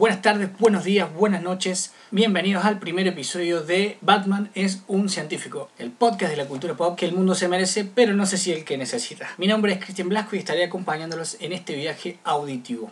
Buenas tardes, buenos días, buenas noches. Bienvenidos al primer episodio de Batman es un científico, el podcast de la cultura pop que el mundo se merece, pero no sé si el que necesita. Mi nombre es Cristian Blasco y estaré acompañándolos en este viaje auditivo.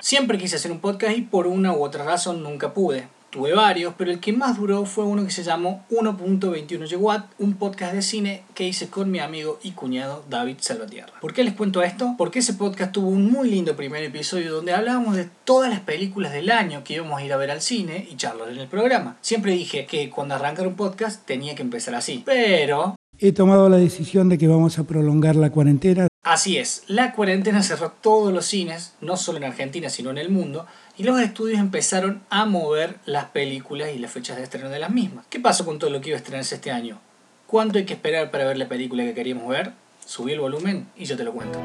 Siempre quise hacer un podcast y por una u otra razón nunca pude. Tuve varios, pero el que más duró fue uno que se llamó 1.21 GW, un podcast de cine que hice con mi amigo y cuñado David Salvatierra. ¿Por qué les cuento esto? Porque ese podcast tuvo un muy lindo primer episodio donde hablábamos de todas las películas del año que íbamos a ir a ver al cine y charlar en el programa. Siempre dije que cuando arrancara un podcast tenía que empezar así, pero He tomado la decisión de que vamos a prolongar la cuarentena. Así es, la cuarentena cerró todos los cines, no solo en Argentina, sino en el mundo, y los estudios empezaron a mover las películas y las fechas de estreno de las mismas. ¿Qué pasó con todo lo que iba a estrenarse este año? ¿Cuánto hay que esperar para ver la película que queríamos ver? Subí el volumen y yo te lo cuento.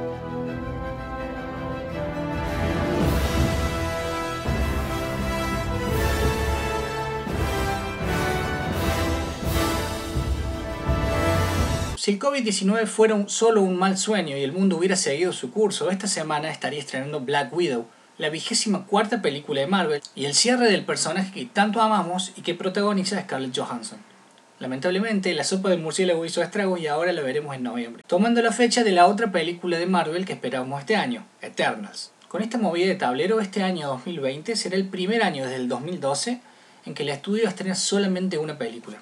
Si el COVID-19 fuera solo un mal sueño y el mundo hubiera seguido su curso, esta semana estaría estrenando Black Widow, la vigésima cuarta película de Marvel y el cierre del personaje que tanto amamos y que protagoniza Scarlett Johansson. Lamentablemente, la sopa del murciélago hizo estragos y ahora la veremos en noviembre, tomando la fecha de la otra película de Marvel que esperábamos este año, Eternals. Con esta movida de tablero, este año 2020 será el primer año desde el 2012 en que el estudio estrena solamente una película.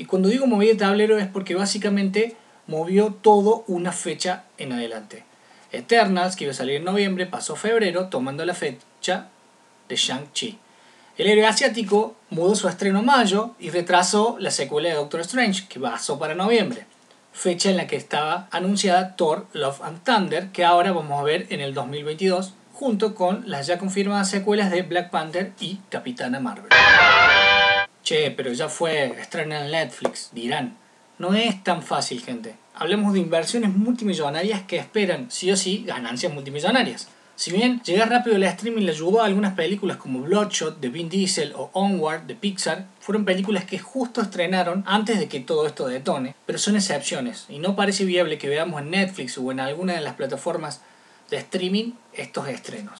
Y cuando digo movida de tablero es porque básicamente movió todo una fecha en adelante. Eternals, que iba a salir en noviembre, pasó a febrero tomando la fecha de Shang-Chi. El héroe asiático mudó su estreno a mayo y retrasó la secuela de Doctor Strange, que pasó para noviembre, fecha en la que estaba anunciada Thor Love and Thunder, que ahora vamos a ver en el 2022, junto con las ya confirmadas secuelas de Black Panther y Capitana Marvel. Che, pero ya fue estrena en Netflix, dirán. No es tan fácil, gente. Hablemos de inversiones multimillonarias que esperan, sí o sí, ganancias multimillonarias. Si bien llegar rápido al streaming le ayudó a algunas películas como Bloodshot de Vin Diesel o Onward de Pixar, fueron películas que justo estrenaron antes de que todo esto detone, pero son excepciones y no parece viable que veamos en Netflix o en alguna de las plataformas de streaming estos estrenos.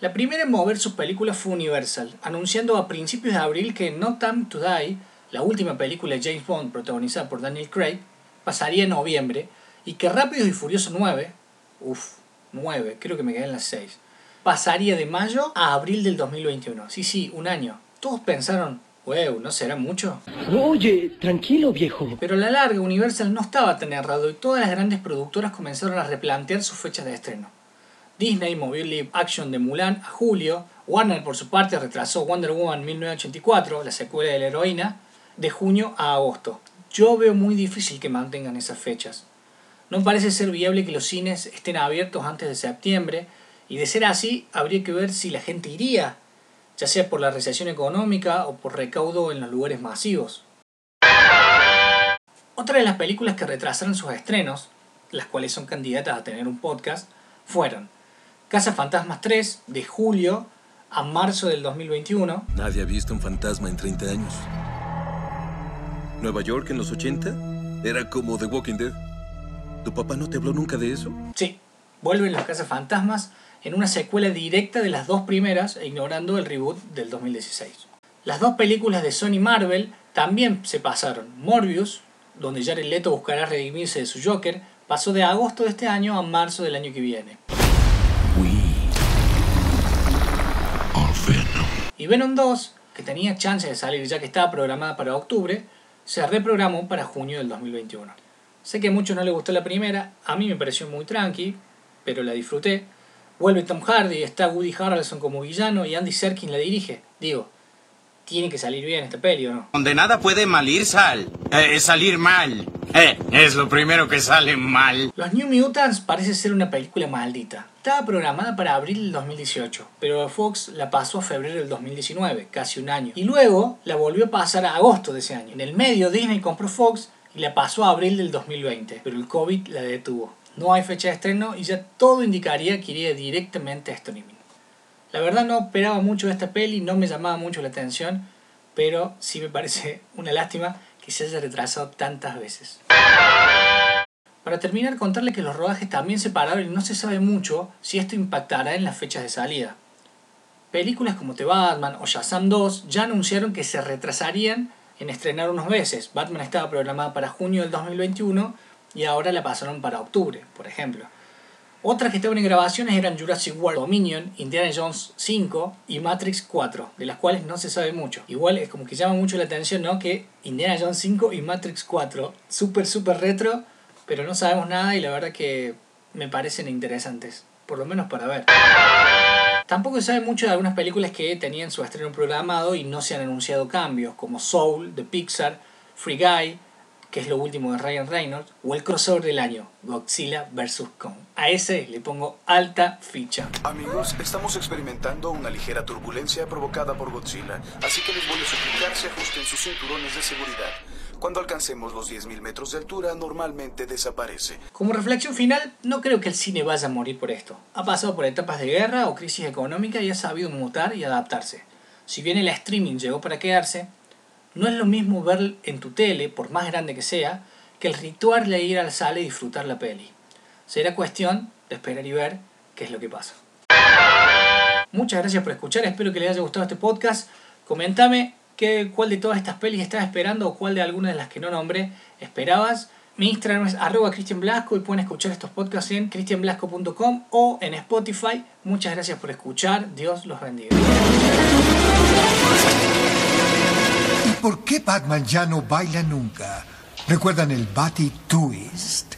La primera en mover sus películas fue Universal, anunciando a principios de abril que No Time to Die, la última película de James Bond protagonizada por Daniel Craig, pasaría en noviembre y que Rápidos y Furioso 9, uff, 9, creo que me quedé en las 6, pasaría de mayo a abril del 2021. Sí, sí, un año. Todos pensaron, wow, ¿no será mucho? Oye, tranquilo, viejo. Pero a la larga Universal no estaba tan errado y todas las grandes productoras comenzaron a replantear sus fechas de estreno. Disney movió live action de Mulan a julio, Warner por su parte retrasó Wonder Woman 1984, la secuela de la heroína, de junio a agosto. Yo veo muy difícil que mantengan esas fechas. No parece ser viable que los cines estén abiertos antes de septiembre y de ser así habría que ver si la gente iría, ya sea por la recesión económica o por recaudo en los lugares masivos. Otra de las películas que retrasaron sus estrenos, las cuales son candidatas a tener un podcast, fueron Casa Fantasmas 3 de julio a marzo del 2021, Nadie ha visto un fantasma en 30 años. Nueva York en los 80 era como The Walking Dead. ¿Tu papá no te habló nunca de eso? Sí, vuelven los Fantasmas en una secuela directa de las dos primeras, ignorando el reboot del 2016. Las dos películas de Sony Marvel también se pasaron. Morbius, donde Jared Leto buscará redimirse de su Joker, pasó de agosto de este año a marzo del año que viene. Y Venom 2, que tenía chance de salir ya que estaba programada para octubre, se reprogramó para junio del 2021. Sé que a muchos no les gustó la primera, a mí me pareció muy tranqui, pero la disfruté. Vuelve Tom Hardy, está Woody Harrelson como villano y Andy Serkis la dirige. Digo, tiene que salir bien esta peli, ¿o no? Donde nada puede mal ir, sal. Eh, salir mal. Eh, es lo primero que sale mal. Los New Mutants parece ser una película maldita. Estaba programada para abril del 2018, pero Fox la pasó a febrero del 2019, casi un año. Y luego la volvió a pasar a agosto de ese año. En el medio Disney compró Fox y la pasó a abril del 2020, pero el COVID la detuvo. No hay fecha de estreno y ya todo indicaría que iría directamente a streaming. La verdad no esperaba mucho esta peli, no me llamaba mucho la atención, pero sí me parece una lástima que se haya retrasado tantas veces. Para terminar, contarle que los rodajes también se pararon y no se sabe mucho si esto impactará en las fechas de salida. Películas como The Batman o Shazam 2 ya anunciaron que se retrasarían en estrenar unos meses. Batman estaba programada para junio del 2021 y ahora la pasaron para octubre, por ejemplo. Otras que estaban en grabaciones eran Jurassic World Dominion, Indiana Jones 5 y Matrix 4, de las cuales no se sabe mucho. Igual es como que llama mucho la atención, ¿no? Que Indiana Jones 5 y Matrix 4, súper, súper retro, pero no sabemos nada y la verdad que me parecen interesantes, por lo menos para ver. Tampoco se sabe mucho de algunas películas que tenían su estreno programado y no se han anunciado cambios, como Soul de Pixar, Free Guy, que es lo último de Ryan Reynolds, o el crossover del año, Godzilla vs. Kong. A ese le pongo alta ficha. Amigos, estamos experimentando una ligera turbulencia provocada por Godzilla, así que les voy a suplicar se ajusten sus cinturones de seguridad. Cuando alcancemos los 10.000 metros de altura, normalmente desaparece. Como reflexión final, no creo que el cine vaya a morir por esto. Ha pasado por etapas de guerra o crisis económica y ha sabido mutar y adaptarse. Si bien el streaming llegó para quedarse, no es lo mismo ver en tu tele, por más grande que sea, que el ritual de ir al sala y disfrutar la peli. Será cuestión de esperar y ver qué es lo que pasa. Muchas gracias por escuchar, espero que les haya gustado este podcast. Comentame qué, cuál de todas estas pelis estás esperando o cuál de algunas de las que no nombré esperabas. Mi Instagram es arroba Cristian Blasco y pueden escuchar estos podcasts en cristianblasco.com o en Spotify. Muchas gracias por escuchar, Dios los bendiga. ¿Por qué Batman ya no baila nunca? ¿Recuerdan el Batty Twist?